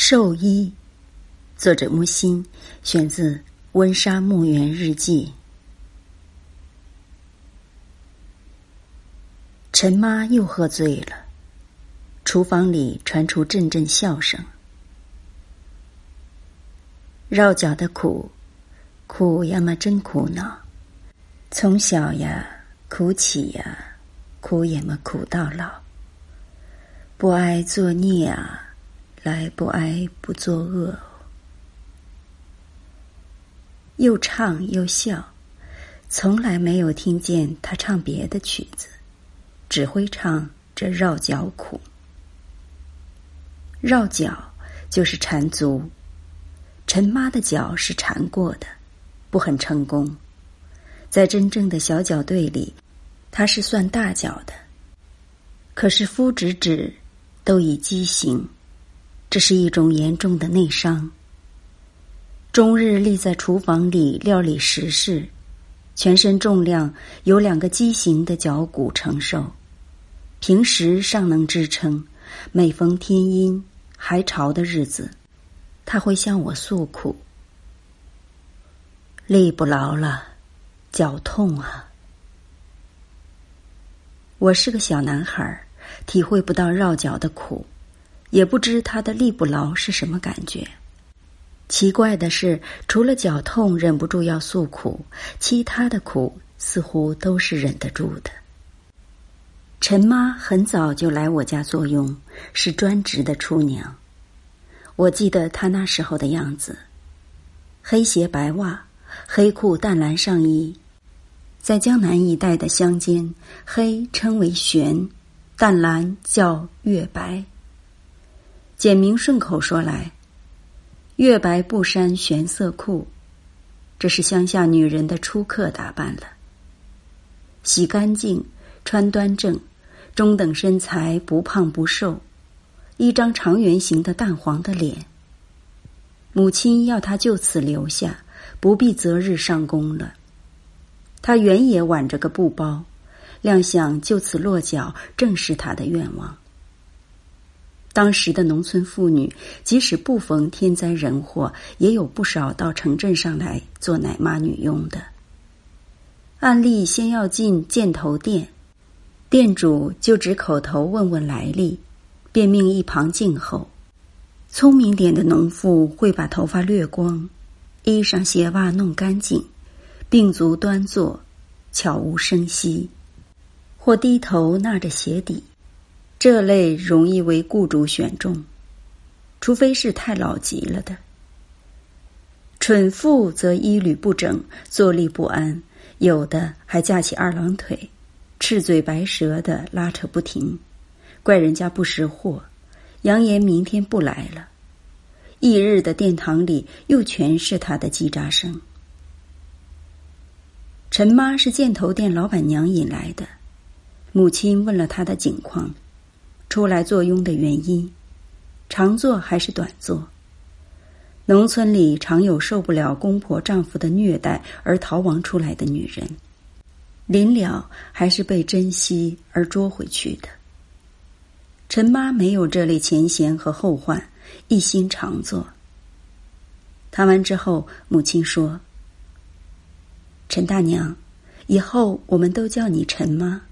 寿衣，作者木心，选自《温莎墓园日记》。陈妈又喝醉了，厨房里传出阵阵笑声。绕脚的苦，苦呀嘛真苦恼，从小呀苦起呀，苦也嘛苦到老，不爱作孽啊。来不哀不作恶，又唱又笑，从来没有听见他唱别的曲子，只会唱这绕脚苦。绕脚就是缠足，陈妈的脚是缠过的，不很成功。在真正的小脚队里，他是算大脚的，可是夫指指都已畸形。这是一种严重的内伤。终日立在厨房里料理食事，全身重量由两个畸形的脚骨承受。平时尚能支撑，每逢天阴还潮的日子，他会向我诉苦：力不牢了，脚痛啊！我是个小男孩，体会不到绕脚的苦。也不知他的力不牢是什么感觉。奇怪的是，除了脚痛忍不住要诉苦，其他的苦似乎都是忍得住的。陈妈很早就来我家做佣，是专职的厨娘。我记得她那时候的样子：黑鞋白袜，黑裤淡蓝上衣。在江南一带的乡间，黑称为玄，淡蓝叫月白。简明顺口说来，月白布衫玄色裤，这是乡下女人的出客打扮了。洗干净，穿端正，中等身材，不胖不瘦，一张长圆形的淡黄的脸。母亲要他就此留下，不必择日上工了。他原也挽着个布包，料想就此落脚，正是他的愿望。当时的农村妇女，即使不逢天灾人祸，也有不少到城镇上来做奶妈女佣的。案例先要进箭头店，店主就只口头问问来历，便命一旁静候。聪明点的农妇会把头发掠光，衣裳鞋袜弄干净，并足端坐，悄无声息，或低头纳着鞋底。这类容易为雇主选中，除非是太老急了的。蠢妇则衣履不整，坐立不安，有的还架起二郎腿，赤嘴白舌的拉扯不停，怪人家不识货，扬言明天不来了。翌日的殿堂里又全是他的叽喳声。陈妈是箭头店老板娘引来的，母亲问了他的景况。出来坐拥的原因，长做还是短做？农村里常有受不了公婆丈夫的虐待而逃亡出来的女人，临了还是被珍惜而捉回去的。陈妈没有这类前嫌和后患，一心常做。谈完之后，母亲说：“陈大娘，以后我们都叫你陈妈，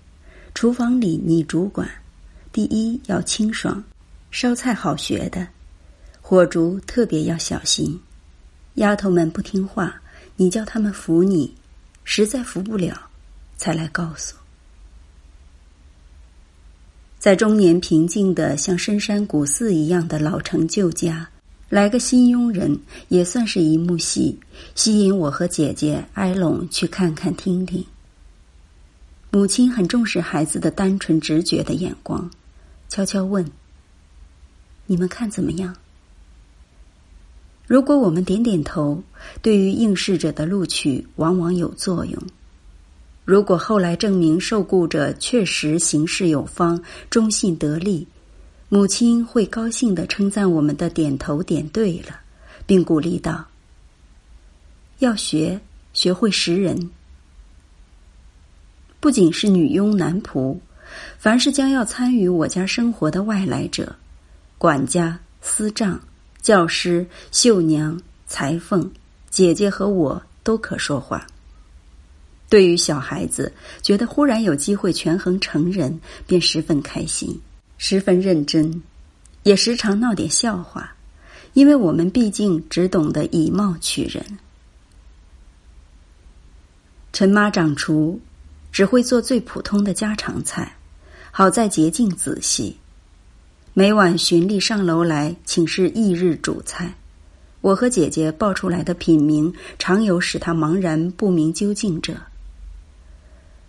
厨房里你主管。”第一要清爽，烧菜好学的，火烛特别要小心。丫头们不听话，你叫他们扶你，实在扶不了，才来告诉。在中年平静的像深山古寺一样的老城旧家，来个新佣人，也算是一幕戏，吸引我和姐姐埃隆去看看听听。母亲很重视孩子的单纯直觉的眼光。悄悄问：“你们看怎么样？如果我们点点头，对于应试者的录取往往有作用。如果后来证明受雇者确实行事有方、忠信得力，母亲会高兴的称赞我们的点头点对了，并鼓励道：‘要学，学会识人。不仅是女佣、男仆。’”凡是将要参与我家生活的外来者，管家、司账、教师、绣娘、裁缝、姐姐和我都可说话。对于小孩子，觉得忽然有机会权衡成人，便十分开心，十分认真，也时常闹点笑话，因为我们毕竟只懂得以貌取人。陈妈掌厨，只会做最普通的家常菜，好在洁净仔细。每晚循例上楼来请示翌日主菜，我和姐姐报出来的品名，常有使她茫然不明究竟者。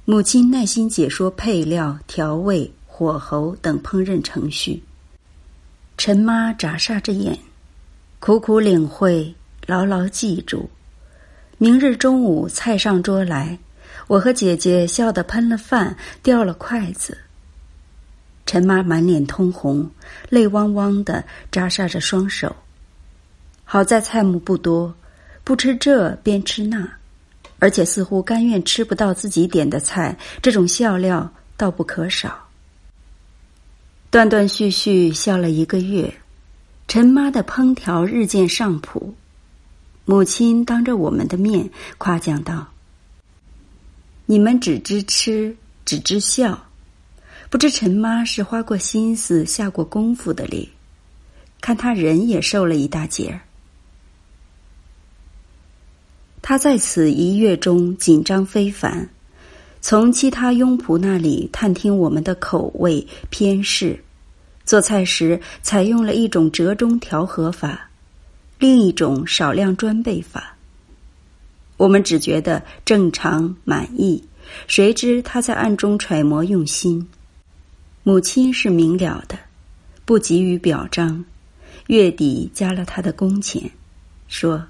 母亲耐心解说配料、调味、火候等烹饪程序。陈妈眨煞着眼，苦苦领会，牢牢记住。明日中午菜上桌来，我和姐姐笑得喷了饭，掉了筷子。陈妈满脸通红，泪汪汪的扎煞着双手。好在菜目不多，不吃这便吃那。而且似乎甘愿吃不到自己点的菜，这种笑料倒不可少。断断续续笑了一个月，陈妈的烹调日渐上谱。母亲当着我们的面夸奖道：“你们只知吃，只知笑，不知陈妈是花过心思、下过功夫的哩。看她人也瘦了一大截儿。”他在此一月中紧张非凡，从其他佣仆那里探听我们的口味偏嗜，做菜时采用了一种折中调和法，另一种少量专备法。我们只觉得正常满意，谁知他在暗中揣摩用心。母亲是明了的，不急于表彰，月底加了他的工钱，说。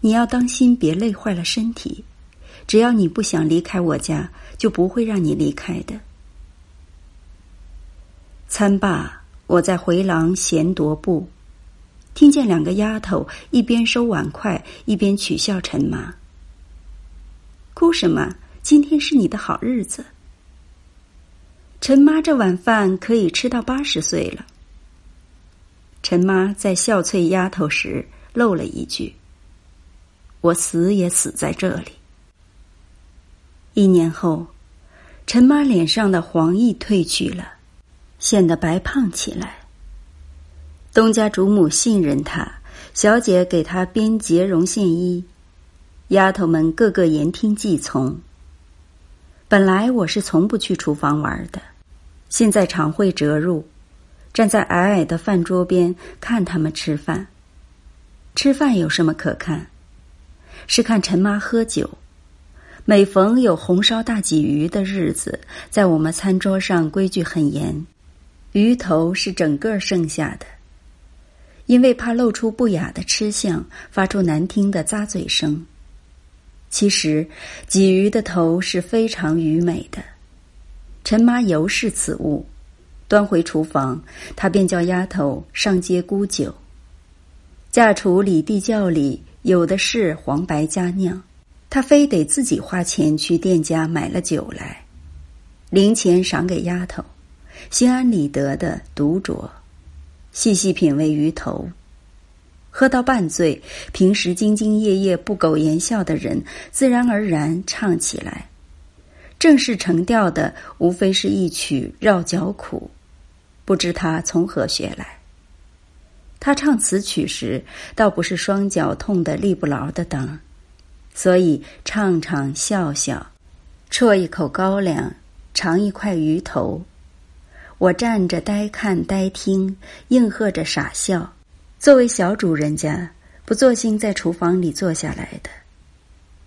你要当心，别累坏了身体。只要你不想离开我家，就不会让你离开的。餐罢，我在回廊闲踱步，听见两个丫头一边收碗筷，一边取笑陈妈：“哭什么？今天是你的好日子。”陈妈这碗饭可以吃到八十岁了。陈妈在笑翠丫头时漏了一句。我死也死在这里。一年后，陈妈脸上的黄意褪去了，显得白胖起来。东家主母信任她，小姐给她编结绒线衣，丫头们个个言听计从。本来我是从不去厨房玩的，现在常会折入，站在矮矮的饭桌边看他们吃饭。吃饭有什么可看？是看陈妈喝酒，每逢有红烧大鲫鱼的日子，在我们餐桌上规矩很严，鱼头是整个剩下的，因为怕露出不雅的吃相，发出难听的咂嘴声。其实鲫鱼的头是非常愚美的，陈妈尤是此物，端回厨房，她便叫丫头上街沽酒，嫁厨里地窖里。有的是黄白佳酿，他非得自己花钱去店家买了酒来，零钱赏给丫头，心安理得的独酌，细细品味鱼头，喝到半醉，平时兢兢业业不苟言笑的人，自然而然唱起来，正式成调的，无非是一曲《绕脚苦》，不知他从何学来。他唱此曲时，倒不是双脚痛得力不牢的等，所以唱唱笑笑，啜一口高粱，尝一块鱼头。我站着呆看呆听，应和着傻笑。作为小主人家，不作兴在厨房里坐下来的，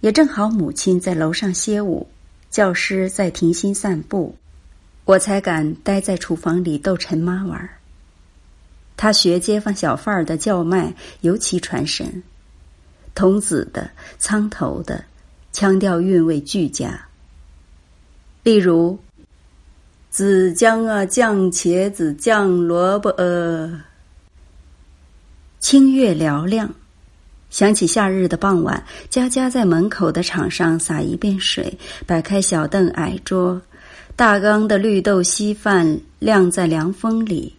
也正好母亲在楼上歇舞，教师在庭心散步，我才敢待在厨房里逗陈妈玩儿。他学街坊小贩儿的叫卖尤其传神，童子的、苍头的，腔调韵味俱佳。例如，子姜啊，酱茄子，酱萝卜呃，清月嘹亮。想起夏日的傍晚，家家在门口的场上洒一遍水，摆开小凳矮桌，大缸的绿豆稀饭晾在凉风里。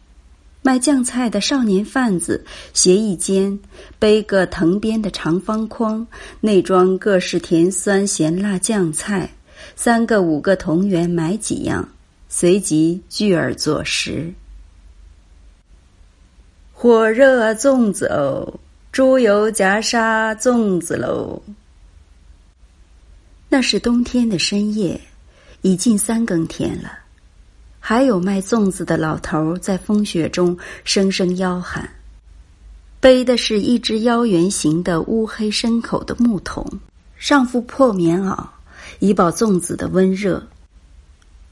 卖酱菜的少年贩子斜一肩，背个藤编的长方筐，内装各式甜酸咸辣酱菜。三个五个同源买几样，随即聚而坐食。火热粽子哦，猪油夹沙粽子喽。那是冬天的深夜，已近三更天了。还有卖粽子的老头在风雪中声声吆喊，背的是一只腰圆形的乌黑深口的木桶，上覆破棉袄，以保粽子的温热。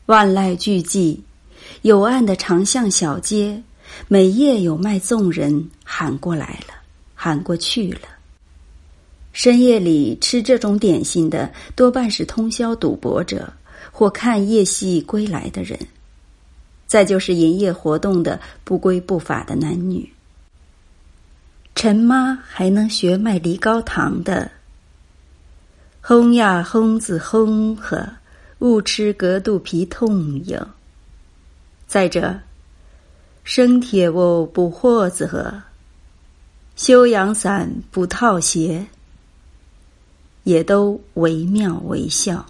万籁俱寂，有暗的长巷小街，每夜有卖粽人喊过来了，喊过去了。深夜里吃这种点心的，多半是通宵赌博者或看夜戏归来的人。再就是营业活动的不规不法的男女。陈妈还能学卖梨膏糖的，轰呀轰子轰呵，误吃隔肚皮痛哟。再者，生铁喔补货子呵，修阳伞补套鞋，也都惟妙惟肖，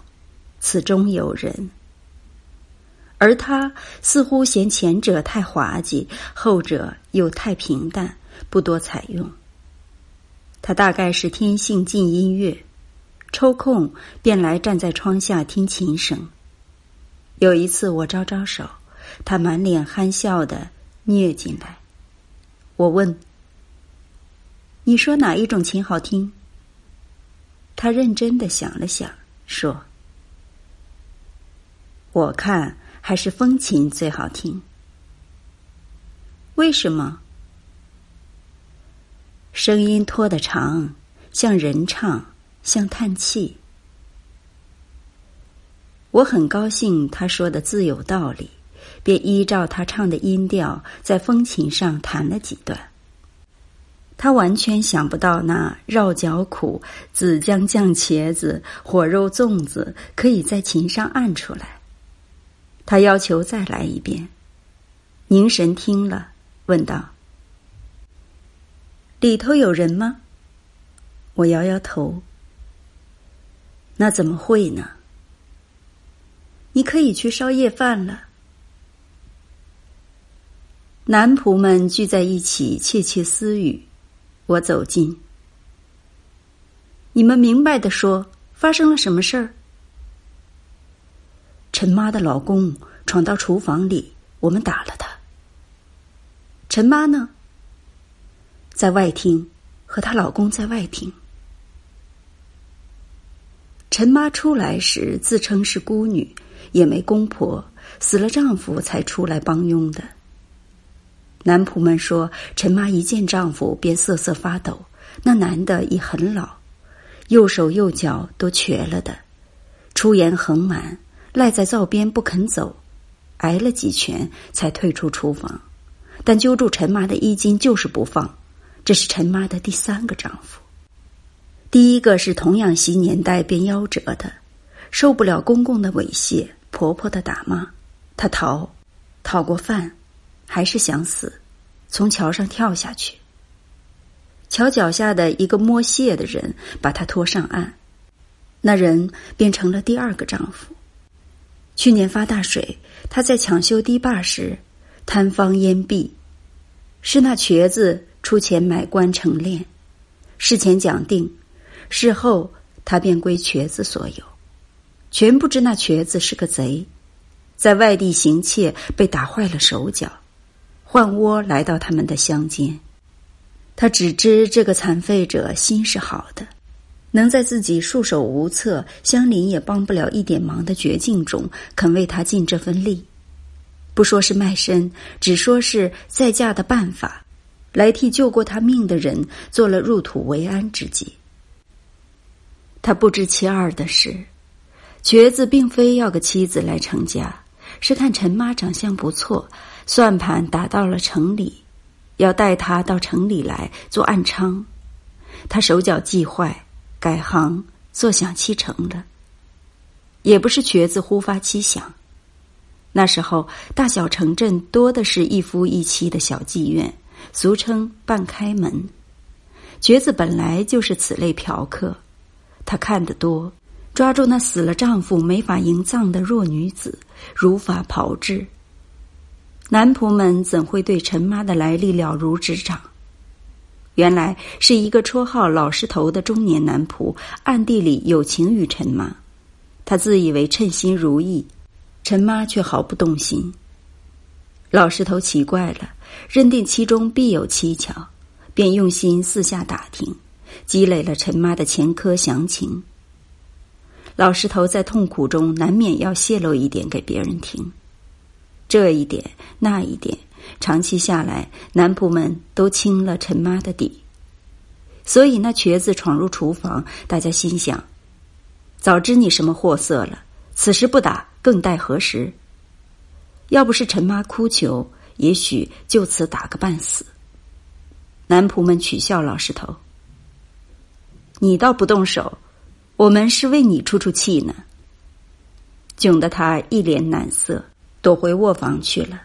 此中有人。而他似乎嫌前者太滑稽，后者又太平淡，不多采用。他大概是天性近音乐，抽空便来站在窗下听琴声。有一次我招招手，他满脸憨笑的蹑进来。我问：“你说哪一种琴好听？”他认真的想了想，说：“我看。”还是风琴最好听。为什么？声音拖得长，像人唱，像叹气。我很高兴他说的自有道理，便依照他唱的音调，在风琴上弹了几段。他完全想不到那绕脚苦、紫姜酱茄子、火肉粽子可以在琴上按出来。他要求再来一遍，凝神听了，问道：“里头有人吗？”我摇摇头。那怎么会呢？你可以去烧夜饭了。男仆们聚在一起窃窃私语。我走近，你们明白的说，发生了什么事儿？陈妈的老公闯到厨房里，我们打了他。陈妈呢？在外厅，和她老公在外厅。陈妈出来时自称是孤女，也没公婆，死了丈夫才出来帮佣的。男仆们说，陈妈一见丈夫便瑟瑟发抖，那男的已很老，右手右脚都瘸了的，出言横蛮。赖在灶边不肯走，挨了几拳才退出厨房，但揪住陈妈的衣襟就是不放。这是陈妈的第三个丈夫，第一个是童养媳年代便夭折的，受不了公公的猥亵、婆婆的打骂，他逃，讨过饭，还是想死，从桥上跳下去。桥脚下的一个摸蟹的人把他拖上岸，那人变成了第二个丈夫。去年发大水，他在抢修堤坝时，坍方淹毙，是那瘸子出钱买棺成殓，事前讲定，事后他便归瘸子所有，全不知那瘸子是个贼，在外地行窃被打坏了手脚，换窝来到他们的乡间，他只知这个残废者心是好的。能在自己束手无策、乡邻也帮不了一点忙的绝境中，肯为他尽这份力，不说是卖身，只说是再嫁的办法，来替救过他命的人做了入土为安之计。他不知其二的是，瘸子并非要个妻子来成家，是看陈妈长相不错，算盘打到了城里，要带他到城里来做暗娼。他手脚既坏。改行坐享其成的，也不是瘸子忽发奇想。那时候，大小城镇多的是一夫一妻的小妓院，俗称半开门。瘸子本来就是此类嫖客，他看得多，抓住那死了丈夫没法营葬的弱女子，如法炮制。男仆们怎会对陈妈的来历了如指掌？原来是一个绰号“老石头”的中年男仆，暗地里有情于陈妈，他自以为称心如意。陈妈却毫不动心。老石头奇怪了，认定其中必有蹊跷，便用心四下打听，积累了陈妈的前科详情。老石头在痛苦中难免要泄露一点给别人听，这一点那一点，长期下来，男仆们都清了陈妈的底。所以那瘸子闯入厨房，大家心想：早知你什么货色了，此时不打。更待何时？要不是陈妈哭求，也许就此打个半死。男仆们取笑老石头：“你倒不动手，我们是为你出出气呢。”窘得他一脸难色，躲回卧房去了。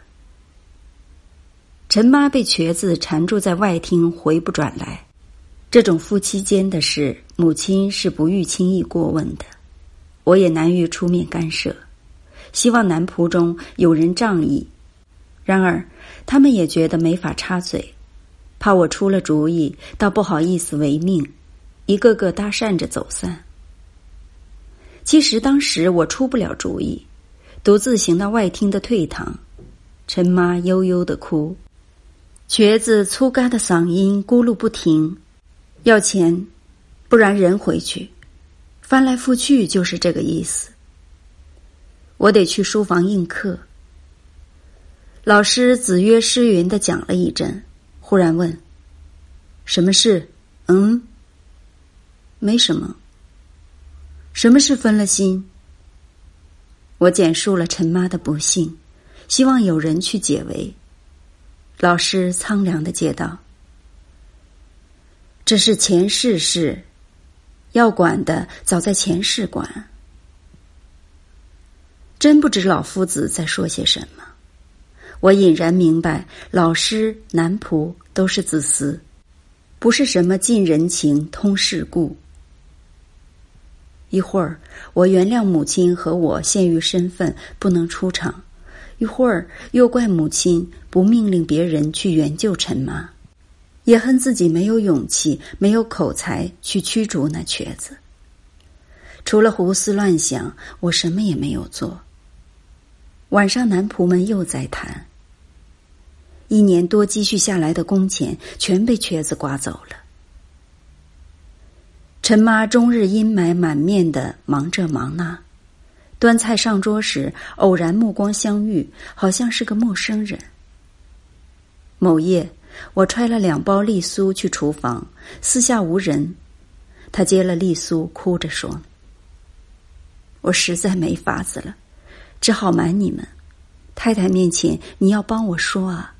陈妈被瘸子缠住在外厅，回不转来。这种夫妻间的事，母亲是不欲轻易过问的，我也难于出面干涉。希望男仆中有人仗义，然而他们也觉得没法插嘴，怕我出了主意，倒不好意思违命，一个个搭讪着走散。其实当时我出不了主意，独自行到外厅的退堂，陈妈悠悠的哭，瘸子粗嘎的嗓音咕噜不停，要钱，不然人回去，翻来覆去就是这个意思。我得去书房应课。老师子曰诗云的讲了一阵，忽然问：“什么事？”“嗯，没什么。”“什么事分了心？”我简述了陈妈的不幸，希望有人去解围。老师苍凉的接道：“这是前世事，要管的早在前世管。”真不知老夫子在说些什么。我隐然明白，老师、男仆都是自私，不是什么尽人情、通世故。一会儿，我原谅母亲和我限于身份不能出场；一会儿，又怪母亲不命令别人去援救陈妈，也恨自己没有勇气、没有口才去驱逐那瘸子。除了胡思乱想，我什么也没有做。晚上，男仆们又在谈。一年多积蓄下来的工钱全被瘸子刮走了。陈妈终日阴霾满面的忙这忙那，端菜上桌时偶然目光相遇，好像是个陌生人。某夜，我揣了两包栗酥去厨房，四下无人，他接了栗酥，哭着说：“我实在没法子了。”只好瞒你们，太太面前你要帮我说啊！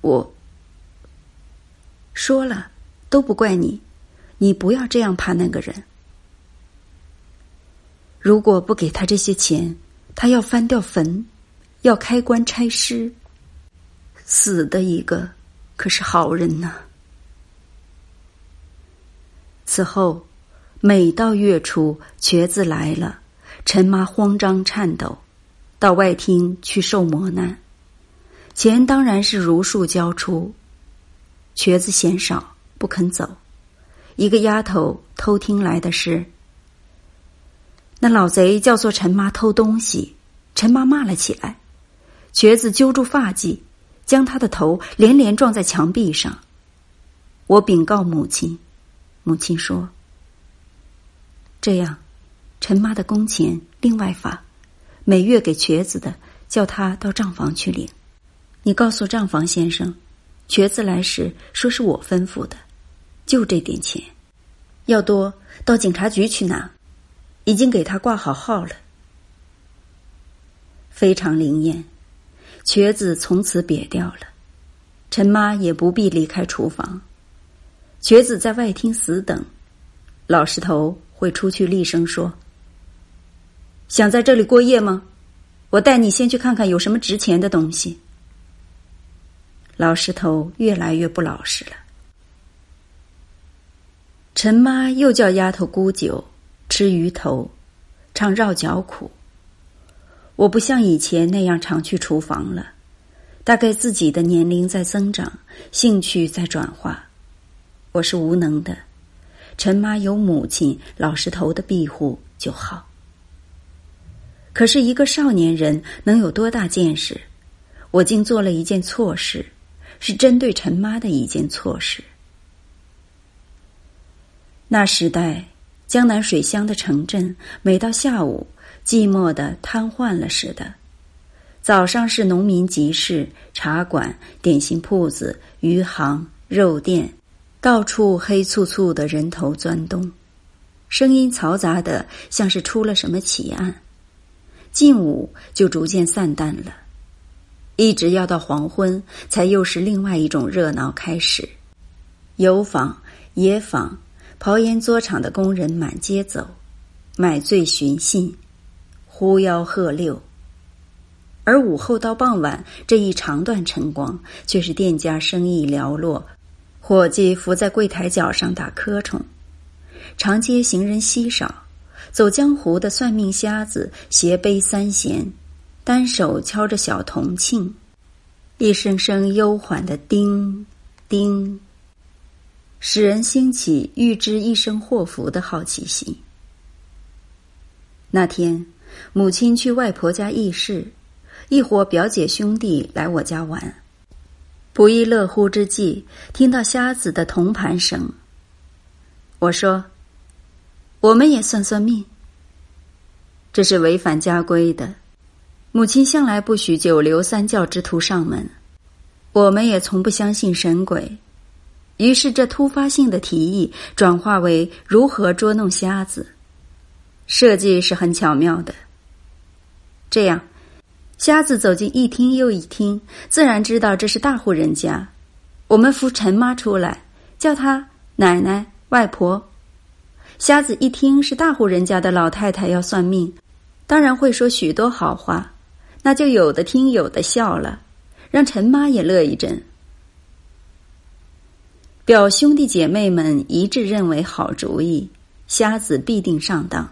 我说了都不怪你，你不要这样怕那个人。如果不给他这些钱，他要翻掉坟，要开棺拆尸，死的一个可是好人呐。此后，每到月初，瘸子来了，陈妈慌张颤抖。到外厅去受磨难，钱当然是如数交出。瘸子嫌少不肯走，一个丫头偷听来的是：那老贼叫做陈妈偷东西，陈妈骂了起来。瘸子揪住发髻，将他的头连连撞在墙壁上。我禀告母亲，母亲说：“这样，陈妈的工钱另外发。”每月给瘸子的，叫他到账房去领。你告诉账房先生，瘸子来时说是我吩咐的，就这点钱，要多到警察局去拿，已经给他挂好号了。非常灵验，瘸子从此瘪掉了，陈妈也不必离开厨房，瘸子在外厅死等，老石头会出去厉声说。想在这里过夜吗？我带你先去看看有什么值钱的东西。老石头越来越不老实了。陈妈又叫丫头沽酒，吃鱼头，唱绕脚苦。我不像以前那样常去厨房了，大概自己的年龄在增长，兴趣在转化，我是无能的。陈妈有母亲老石头的庇护就好。可是，一个少年人能有多大见识？我竟做了一件错事，是针对陈妈的一件错事。那时代，江南水乡的城镇，每到下午，寂寞的瘫痪了似的。早上是农民集市、茶馆、点心铺子、鱼行、肉店，到处黑簇簇的人头钻动，声音嘈杂的，像是出了什么奇案。近午就逐渐散淡了，一直要到黄昏，才又是另外一种热闹开始。油坊、野坊、刨烟作厂的工人满街走，买醉寻衅，呼吆喝六。而午后到傍晚这一长段晨光，却是店家生意寥落，伙计伏在柜台角上打瞌虫，长街行人稀少。走江湖的算命瞎子斜背三弦，单手敲着小铜磬，一声声悠缓的叮叮，使人兴起预知一生祸福的好奇心。那天，母亲去外婆家议事，一伙表姐兄弟来我家玩，不亦乐乎之际，听到瞎子的铜盘声，我说。我们也算算命，这是违反家规的。母亲向来不许九流三教之徒上门，我们也从不相信神鬼。于是，这突发性的提议转化为如何捉弄瞎子，设计是很巧妙的。这样，瞎子走进一厅又一厅，自然知道这是大户人家。我们扶陈妈出来，叫她奶奶、外婆。瞎子一听是大户人家的老太太要算命，当然会说许多好话，那就有的听有的笑了，让陈妈也乐一阵。表兄弟姐妹们一致认为好主意，瞎子必定上当，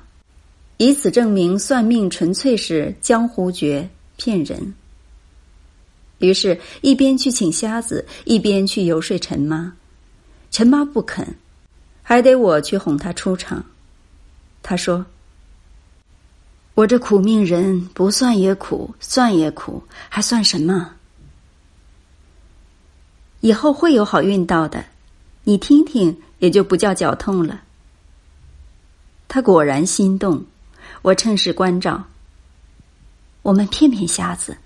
以此证明算命纯粹是江湖绝骗人。于是，一边去请瞎子，一边去游说陈妈，陈妈不肯。还得我去哄她出场。他说：“我这苦命人不算也苦，算也苦，还算什么？以后会有好运到的，你听听，也就不叫脚痛了。”他果然心动，我趁势关照：“我们骗骗瞎子，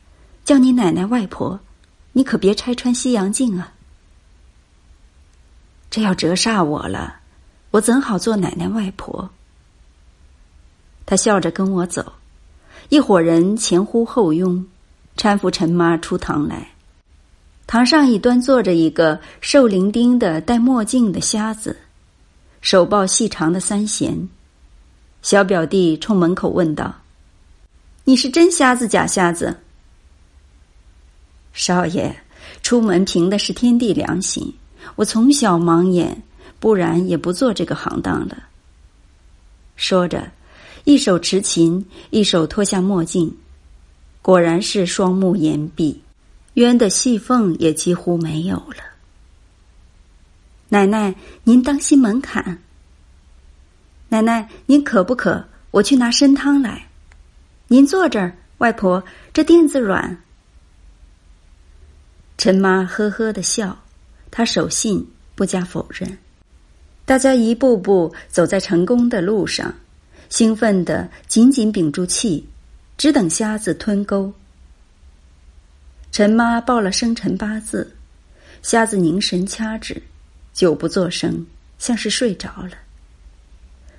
叫你奶奶外婆，你可别拆穿西洋镜啊！这要折煞我了。”我怎好做奶奶外婆？他笑着跟我走，一伙人前呼后拥，搀扶陈妈出堂来。堂上一端坐着一个瘦伶仃的戴墨镜的瞎子，手抱细长的三弦。小表弟冲门口问道：“你是真瞎子假瞎子？”少爷，出门凭的是天地良心，我从小盲眼。不然也不做这个行当了。说着，一手持琴，一手脱下墨镜，果然是双目严闭，冤的细缝也几乎没有了。奶奶，您当心门槛。奶奶，您渴不渴？我去拿参汤来。您坐这儿，外婆，这垫子软。陈妈呵呵的笑，她守信，不加否认。大家一步步走在成功的路上，兴奋的紧紧屏住气，只等瞎子吞钩。陈妈报了生辰八字，瞎子凝神掐指，久不作声，像是睡着了。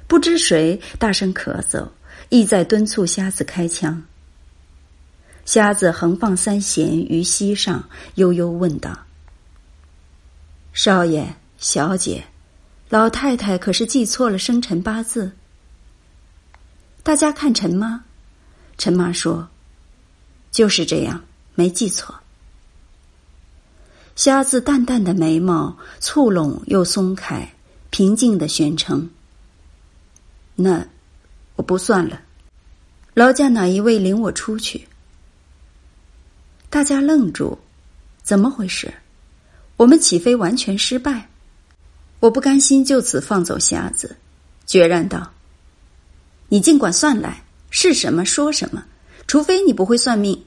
不知谁大声咳嗽，意在敦促瞎子开枪。瞎子横放三弦于膝上，悠悠问道：“少爷，小姐。”老太太可是记错了生辰八字。大家看陈妈，陈妈说：“就是这样，没记错。瞎子淡淡的眉毛蹙拢又松开，平静的宣称：“那我不算了。劳驾哪一位领我出去？”大家愣住，怎么回事？我们起飞完全失败。我不甘心就此放走瞎子，决然道：“你尽管算来，是什么说什么，除非你不会算命。”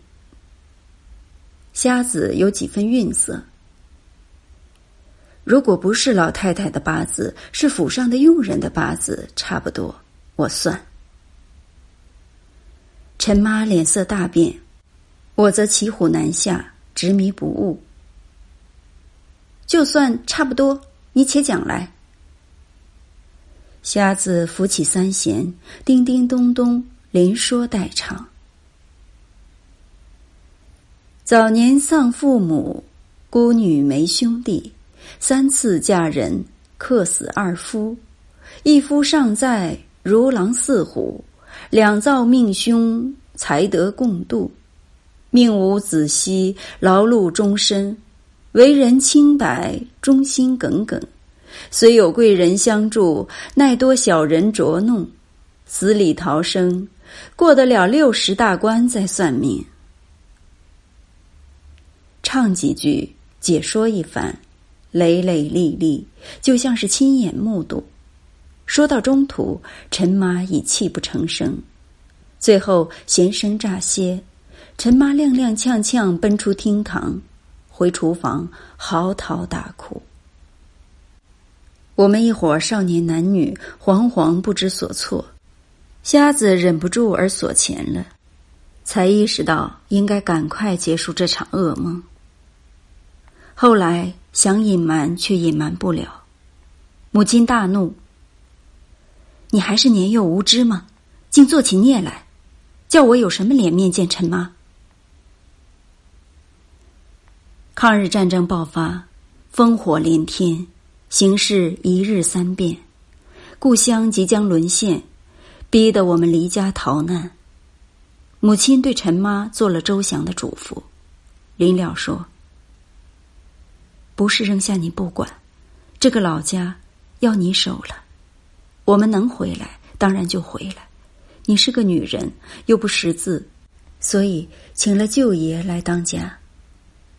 瞎子有几分愠色。如果不是老太太的八字，是府上的佣人的八字，差不多，我算。陈妈脸色大变，我则骑虎难下，执迷不悟。就算差不多。你且讲来。瞎子扶起三弦，叮叮咚咚，连说带唱。早年丧父母，孤女没兄弟，三次嫁人，客死二夫。一夫尚在，如狼似虎；两造命凶，才得共度。命无子息，劳碌终身。为人清白，忠心耿耿，虽有贵人相助，奈多小人捉弄，死里逃生，过得了六十大关再算命。唱几句，解说一番，累累历历，就像是亲眼目睹。说到中途，陈妈已泣不成声，最后弦声乍歇，陈妈踉踉跄跄奔出厅堂。回厨房嚎啕大哭。我们一伙少年男女惶惶不知所措，瞎子忍不住而锁钱了，才意识到应该赶快结束这场噩梦。后来想隐瞒却隐瞒不了，母亲大怒：“你还是年幼无知吗？竟做起孽来，叫我有什么脸面见陈妈？”抗日战争爆发，烽火连天，形势一日三变，故乡即将沦陷，逼得我们离家逃难。母亲对陈妈做了周详的嘱咐，临了说：“不是扔下你不管，这个老家要你守了。我们能回来，当然就回来。你是个女人，又不识字，所以请了舅爷来当家。”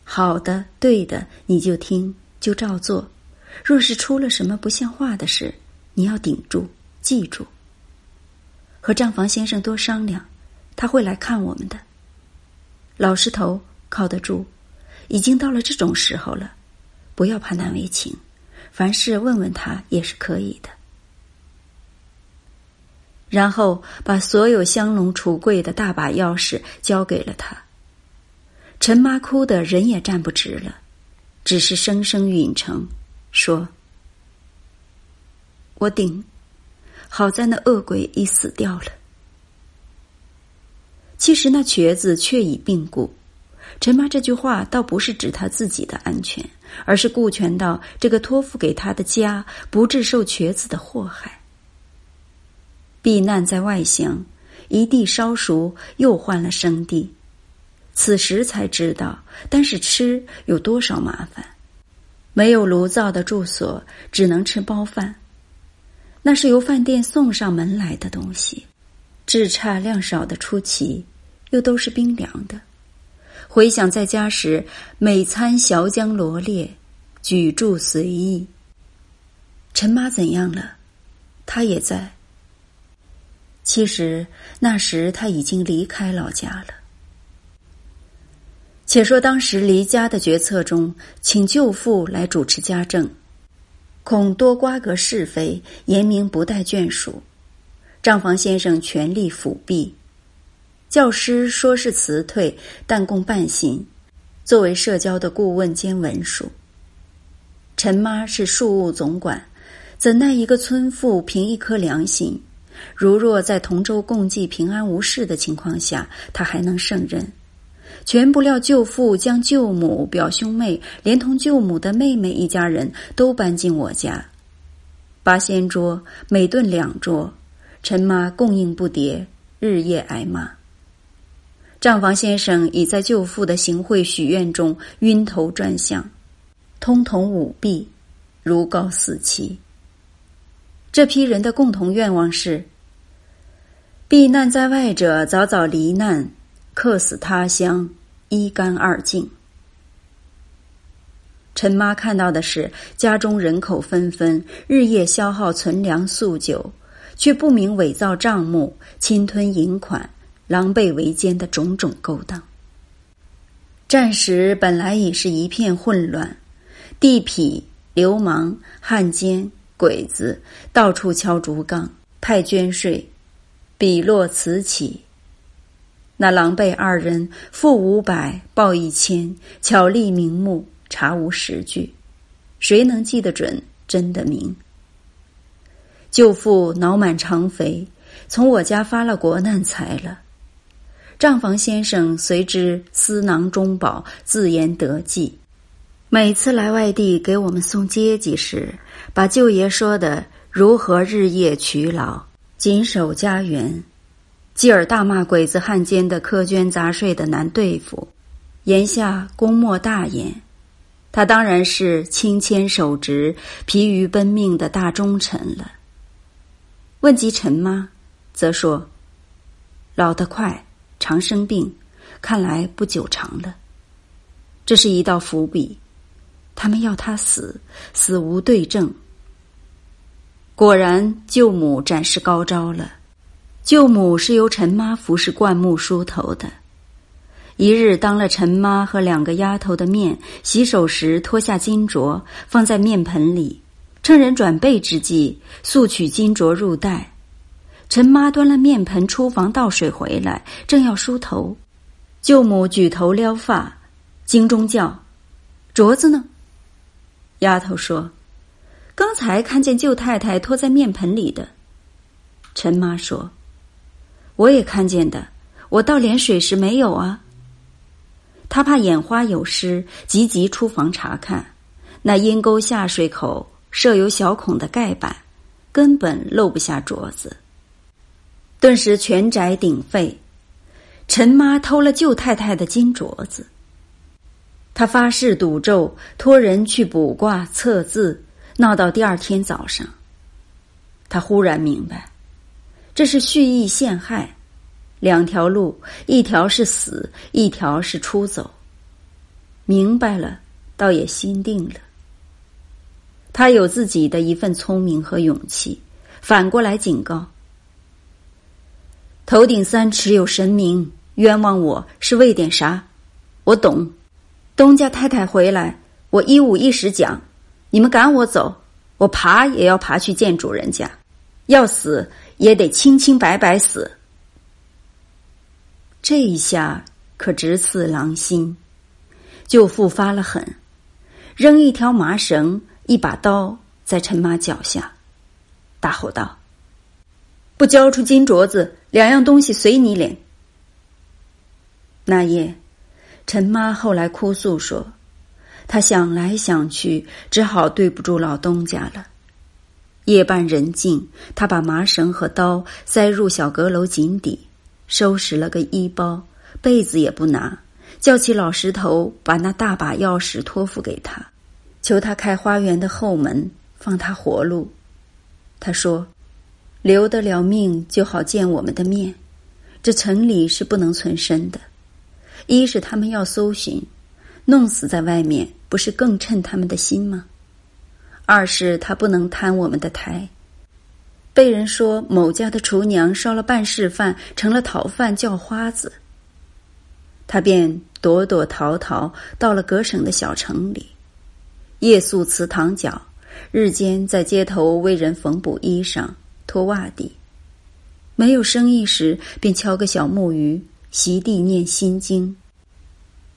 好的，对的，你就听，就照做。若是出了什么不像话的事，你要顶住，记住。和账房先生多商量，他会来看我们的。老实头靠得住，已经到了这种时候了，不要怕难为情，凡事问问他也是可以的。然后把所有香笼橱柜的大把钥匙交给了他。陈妈哭得人也站不直了，只是声声允承，说：“我顶。”好在那恶鬼已死掉了。其实那瘸子却已病故。陈妈这句话倒不是指他自己的安全，而是顾全到这个托付给他的家不致受瘸子的祸害。避难在外乡，一地烧熟，又换了生地。此时才知道，但是吃有多少麻烦。没有炉灶的住所，只能吃包饭。那是由饭店送上门来的东西，质差量少的出奇，又都是冰凉的。回想在家时，每餐小浆罗列，举箸随意。陈妈怎样了？她也在。其实那时他已经离开老家了。且说当时离家的决策中，请舅父来主持家政，恐多瓜葛是非，严明不待眷属。账房先生全力辅弼，教师说是辞退，但供半薪，作为社交的顾问兼文书。陈妈是庶务总管，怎奈一个村妇凭一颗良心，如若在同舟共济平安无事的情况下，她还能胜任。全不料舅父将舅母、表兄妹，连同舅母的妹妹一家人都搬进我家。八仙桌，每顿两桌，陈妈供应不迭，日夜挨骂。账房先生已在舅父的行贿许愿中晕头转向，通同舞弊，如胶似漆。这批人的共同愿望是：避难在外者早早离难，客死他乡，一干二净。陈妈看到的是家中人口纷纷，日夜消耗存粮素酒，却不明伪造账目、侵吞银款、狼狈为奸的种种勾当。战时本来已是一片混乱，地痞、流氓、汉奸、鬼子到处敲竹杠、派捐税，笔落此起。那狼狈二人付五百，报一千，巧立名目。查无实据，谁能记得准真的名？舅父脑满肠肥，从我家发了国难财了。账房先生随之私囊中宝，自言得计。每次来外地给我们送接济时，把舅爷说的如何日夜劬劳，谨守家园，继而大骂鬼子汉奸的苛捐杂税的难对付，言下功莫大焉。他当然是清谦守职、疲于奔命的大忠臣了。问及陈妈，则说：“老得快，常生病，看来不久长了。这是一道伏笔，他们要他死，死无对证。果然，舅母展示高招了。舅母是由陈妈服侍灌木梳头的。”一日，当了陈妈和两个丫头的面，洗手时脱下金镯，放在面盆里，趁人转背之际，速取金镯入袋。陈妈端了面盆出房倒水回来，正要梳头，舅母举头撩发，惊中叫：“镯子呢？”丫头说：“刚才看见舅太太托在面盆里的。”陈妈说：“我也看见的，我倒连水时没有啊。”他怕眼花有失，急急出房查看，那阴沟下水口设有小孔的盖板，根本漏不下镯子。顿时全宅鼎沸，陈妈偷了舅太太的金镯子。他发誓赌咒，托人去卜卦测字，闹到第二天早上。他忽然明白，这是蓄意陷害。两条路，一条是死，一条是出走。明白了，倒也心定了。他有自己的一份聪明和勇气，反过来警告：头顶三尺有神明，冤枉我是为点啥？我懂。东家太太回来，我一五一十讲。你们赶我走，我爬也要爬去见主人家，要死也得清清白白死。这一下可直刺狼心，舅父发了狠，扔一条麻绳、一把刀在陈妈脚下，大吼道：“不交出金镯子，两样东西随你领。”那夜，陈妈后来哭诉说：“她想来想去，只好对不住老东家了。夜半人静，她把麻绳和刀塞入小阁楼井底。”收拾了个衣包，被子也不拿，叫起老石头把那大把钥匙托付给他，求他开花园的后门，放他活路。他说：“留得了命就好见我们的面，这城里是不能存身的。一是他们要搜寻，弄死在外面，不是更称他们的心吗？二是他不能贪我们的台。”被人说某家的厨娘烧了半世饭，成了逃犯，叫花子。他便躲躲逃逃到了各省的小城里，夜宿祠堂角，日间在街头为人缝补衣裳、拖袜底。没有生意时，便敲个小木鱼，席地念心经。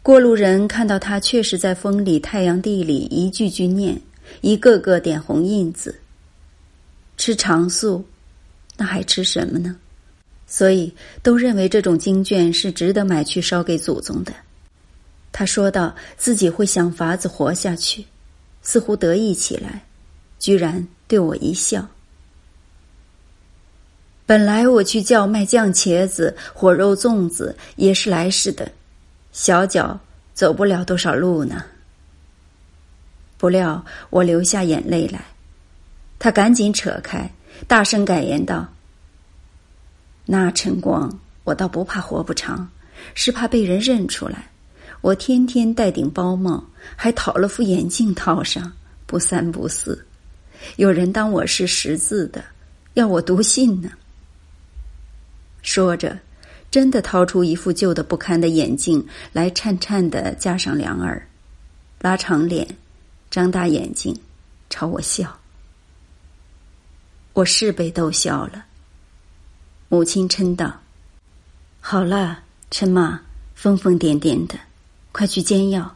过路人看到他，确实在风里、太阳地里一句句念，一个个点红印子。吃长素，那还吃什么呢？所以都认为这种经卷是值得买去烧给祖宗的。他说道：“自己会想法子活下去，似乎得意起来，居然对我一笑。”本来我去叫卖酱茄子、火肉粽子也是来时的，小脚走不了多少路呢。不料我流下眼泪来，他赶紧扯开，大声感言道：“那晨光，我倒不怕活不长，是怕被人认出来。我天天戴顶包帽，还讨了副眼镜套上，不三不四，有人当我是识字的，要我读信呢。”说着，真的掏出一副旧的不堪的眼镜来，颤颤的架上梁耳，拉长脸。张大眼睛，朝我笑。我是被逗笑了。母亲嗔道：“好了，陈妈，疯疯癫癫的，快去煎药，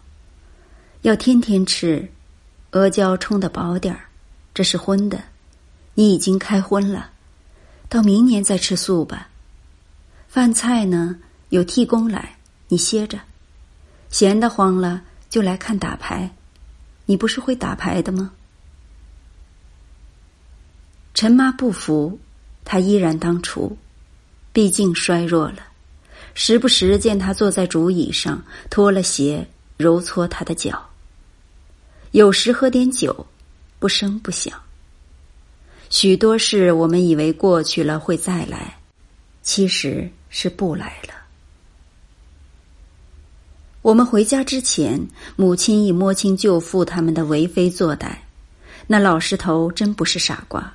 要天天吃，阿胶冲的薄点儿。这是荤的，你已经开荤了，到明年再吃素吧。饭菜呢，有替工来，你歇着。闲得慌了，就来看打牌。”你不是会打牌的吗？陈妈不服，她依然当厨，毕竟衰弱了。时不时见他坐在竹椅上，脱了鞋揉搓他的脚。有时喝点酒，不声不响。许多事我们以为过去了会再来，其实是不来了。我们回家之前，母亲已摸清舅父他们的为非作歹。那老石头真不是傻瓜。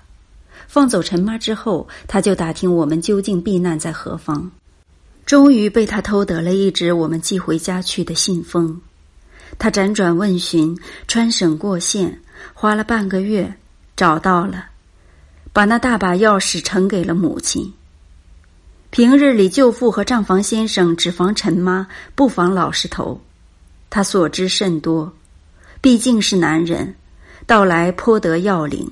放走陈妈之后，他就打听我们究竟避难在何方。终于被他偷得了一纸我们寄回家去的信封。他辗转问询，穿省过县，花了半个月，找到了，把那大把钥匙呈给了母亲。平日里，舅父和账房先生只防陈妈，不防老实头。他所知甚多，毕竟是男人，到来颇得要领。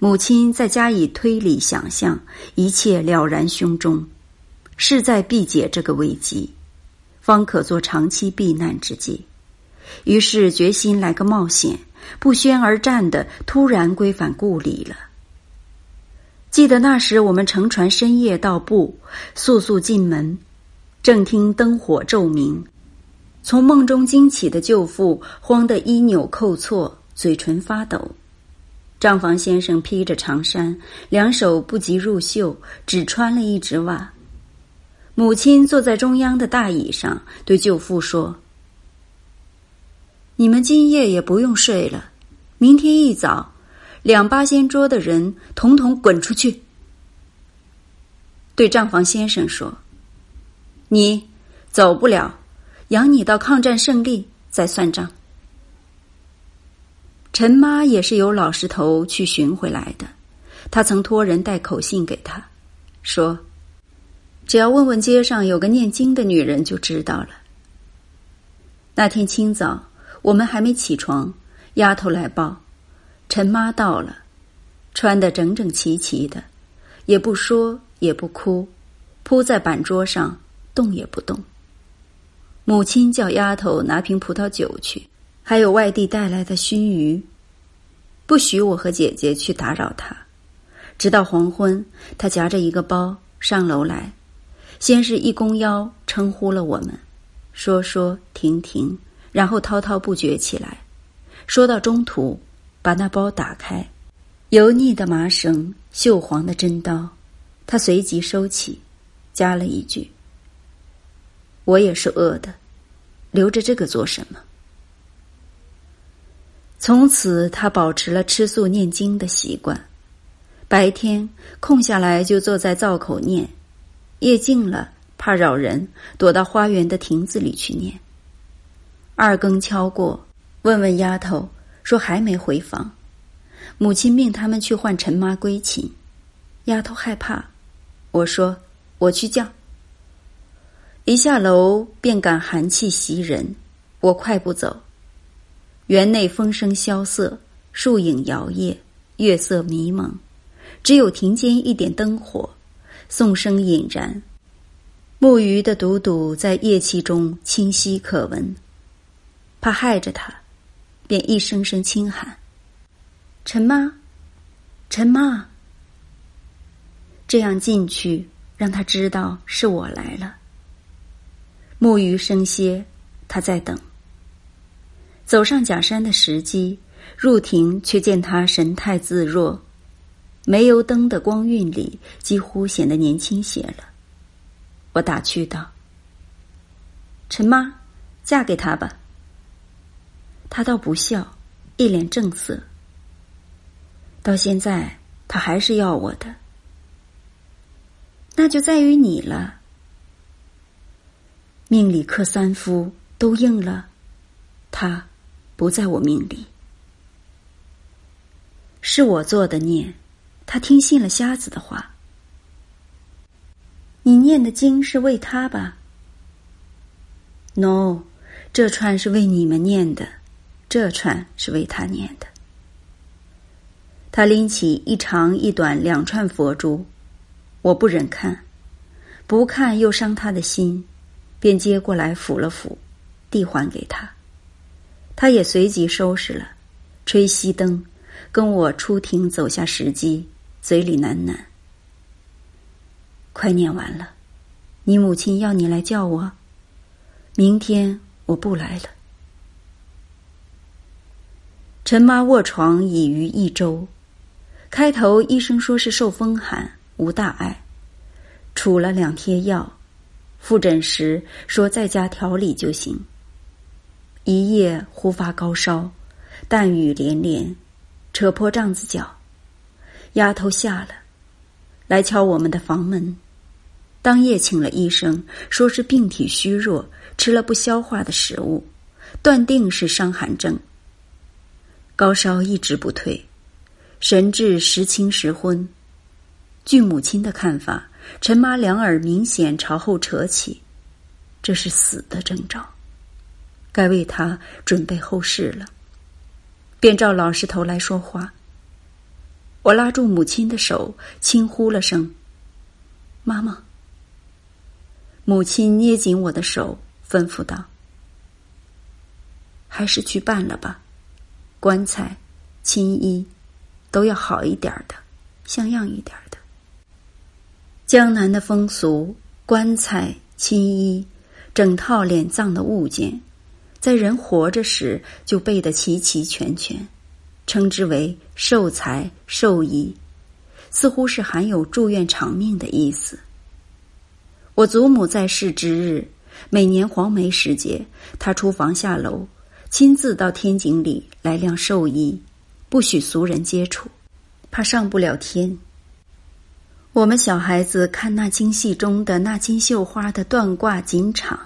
母亲再加以推理想象，一切了然胸中，势在必解这个危机，方可做长期避难之计。于是决心来个冒险，不宣而战的，突然归返故里了。记得那时，我们乘船深夜到埠，速速进门，正听灯火骤明，从梦中惊起的舅父慌得衣纽扣错，嘴唇发抖。账房先生披着长衫，两手不及入袖，只穿了一只袜。母亲坐在中央的大椅上，对舅父说：“你们今夜也不用睡了，明天一早。”两八仙桌的人统统滚出去！对账房先生说：“你走不了，养你到抗战胜利再算账。”陈妈也是由老石头去寻回来的，他曾托人带口信给他，说：“只要问问街上有个念经的女人就知道了。”那天清早，我们还没起床，丫头来报。陈妈到了，穿得整整齐齐的，也不说也不哭，扑在板桌上动也不动。母亲叫丫头拿瓶葡萄酒去，还有外地带来的熏鱼，不许我和姐姐去打扰她。直到黄昏，她夹着一个包上楼来，先是一弓腰称呼了我们，说说停停，然后滔滔不绝起来，说到中途。把那包打开，油腻的麻绳，锈黄的针刀，他随即收起，加了一句：“我也是饿的，留着这个做什么？”从此，他保持了吃素念经的习惯，白天空下来就坐在灶口念，夜静了怕扰人，躲到花园的亭子里去念。二更敲过，问问丫头。说还没回房，母亲命他们去唤陈妈归寝。丫头害怕，我说我去叫。一下楼便感寒气袭人，我快步走。园内风声萧瑟，树影摇曳，月色迷蒙，只有庭间一点灯火，颂声隐然，木鱼的笃笃在夜气中清晰可闻，怕害着他。便一声声轻喊：“陈妈，陈妈。”这样进去，让他知道是我来了。木鱼声歇，他在等。走上假山的时机，入庭却见他神态自若，煤油灯的光晕里，几乎显得年轻些了。我打趣道：“陈妈，嫁给他吧。”他倒不笑，一脸正色。到现在，他还是要我的，那就在于你了。命里克三夫都应了，他。不在我命里，是我做的孽。他听信了瞎子的话。你念的经是为他吧？No，这串是为你们念的，这串是为他念的。他拎起一长一短两串佛珠，我不忍看，不看又伤他的心，便接过来抚了抚，递还给他。他也随即收拾了，吹熄灯，跟我出庭走下石阶，嘴里喃喃：“快念完了，你母亲要你来叫我，明天我不来了。”陈妈卧床已逾一周，开头医生说是受风寒，无大碍，处了两贴药，复诊时说在家调理就行。一夜忽发高烧，淡雨连连，扯破帐子脚。丫头下了，来敲我们的房门。当夜请了医生，说是病体虚弱，吃了不消化的食物，断定是伤寒症。高烧一直不退，神志时清时昏。据母亲的看法，陈妈两耳明显朝后扯起，这是死的征兆。该为他准备后事了，便照老实头来说话。我拉住母亲的手，轻呼了声：“妈妈。”母亲捏紧我的手，吩咐道：“还是去办了吧，棺材、青衣都要好一点的，像样一点的。江南的风俗，棺材、青衣，整套殓葬的物件。”在人活着时就备得齐齐全全，称之为寿财寿衣，似乎是含有祝愿长命的意思。我祖母在世之日，每年黄梅时节，她出房下楼，亲自到天井里来晾寿衣，不许俗人接触，怕上不了天。我们小孩子看那京戏中的那金绣花的缎褂锦氅。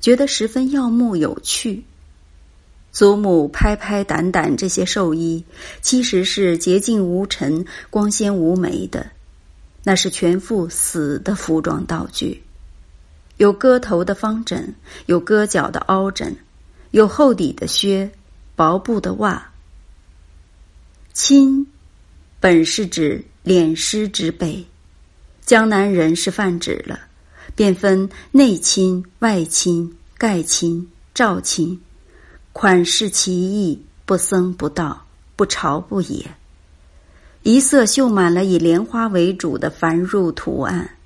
觉得十分耀目有趣。祖母拍拍掸掸这些寿衣，其实是洁净无尘、光鲜无霉的，那是全副死的服装道具。有割头的方枕，有割脚的凹枕，有厚底的靴，薄布的袜。亲，本是指敛湿之辈，江南人是泛指了。便分内亲、外亲、盖亲、赵亲，款式奇异，不僧不道，不朝不野。一色绣满了以莲花为主的繁缛图案。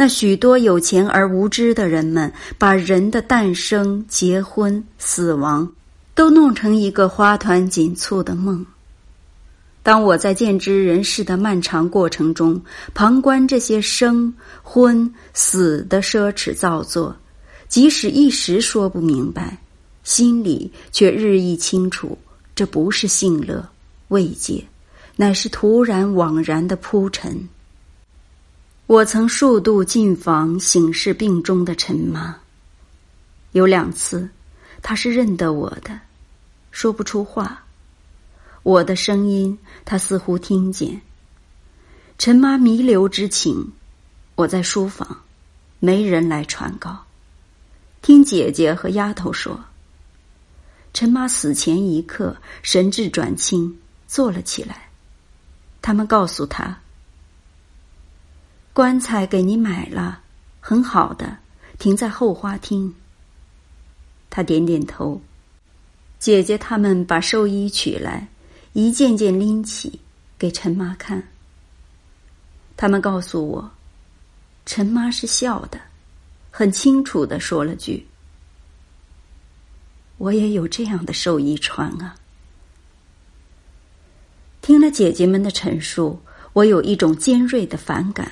那许多有钱而无知的人们，把人的诞生、结婚、死亡，都弄成一个花团锦簇的梦。当我在见知人世的漫长过程中，旁观这些生、婚、死的奢侈造作，即使一时说不明白，心里却日益清楚，这不是性乐慰藉，乃是突然枉然的铺陈。我曾数度进房省视病中的陈妈，有两次，她是认得我的，说不出话。我的声音，她似乎听见。陈妈弥留之情，我在书房，没人来传告。听姐姐和丫头说，陈妈死前一刻神志转清，坐了起来。他们告诉她，棺材给你买了，很好的，停在后花厅。他点点头。姐姐他们把寿衣取来。一件件拎起，给陈妈看。他们告诉我，陈妈是笑的，很清楚的说了句：“我也有这样的寿衣穿啊。”听了姐姐们的陈述，我有一种尖锐的反感。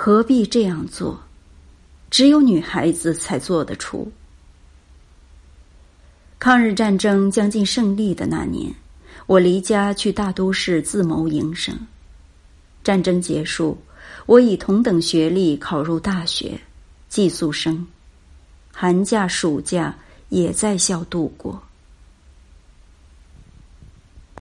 何必这样做？只有女孩子才做得出。抗日战争将近胜利的那年，我离家去大都市自谋营生。战争结束，我以同等学历考入大学，寄宿生，寒假暑假也在校度过。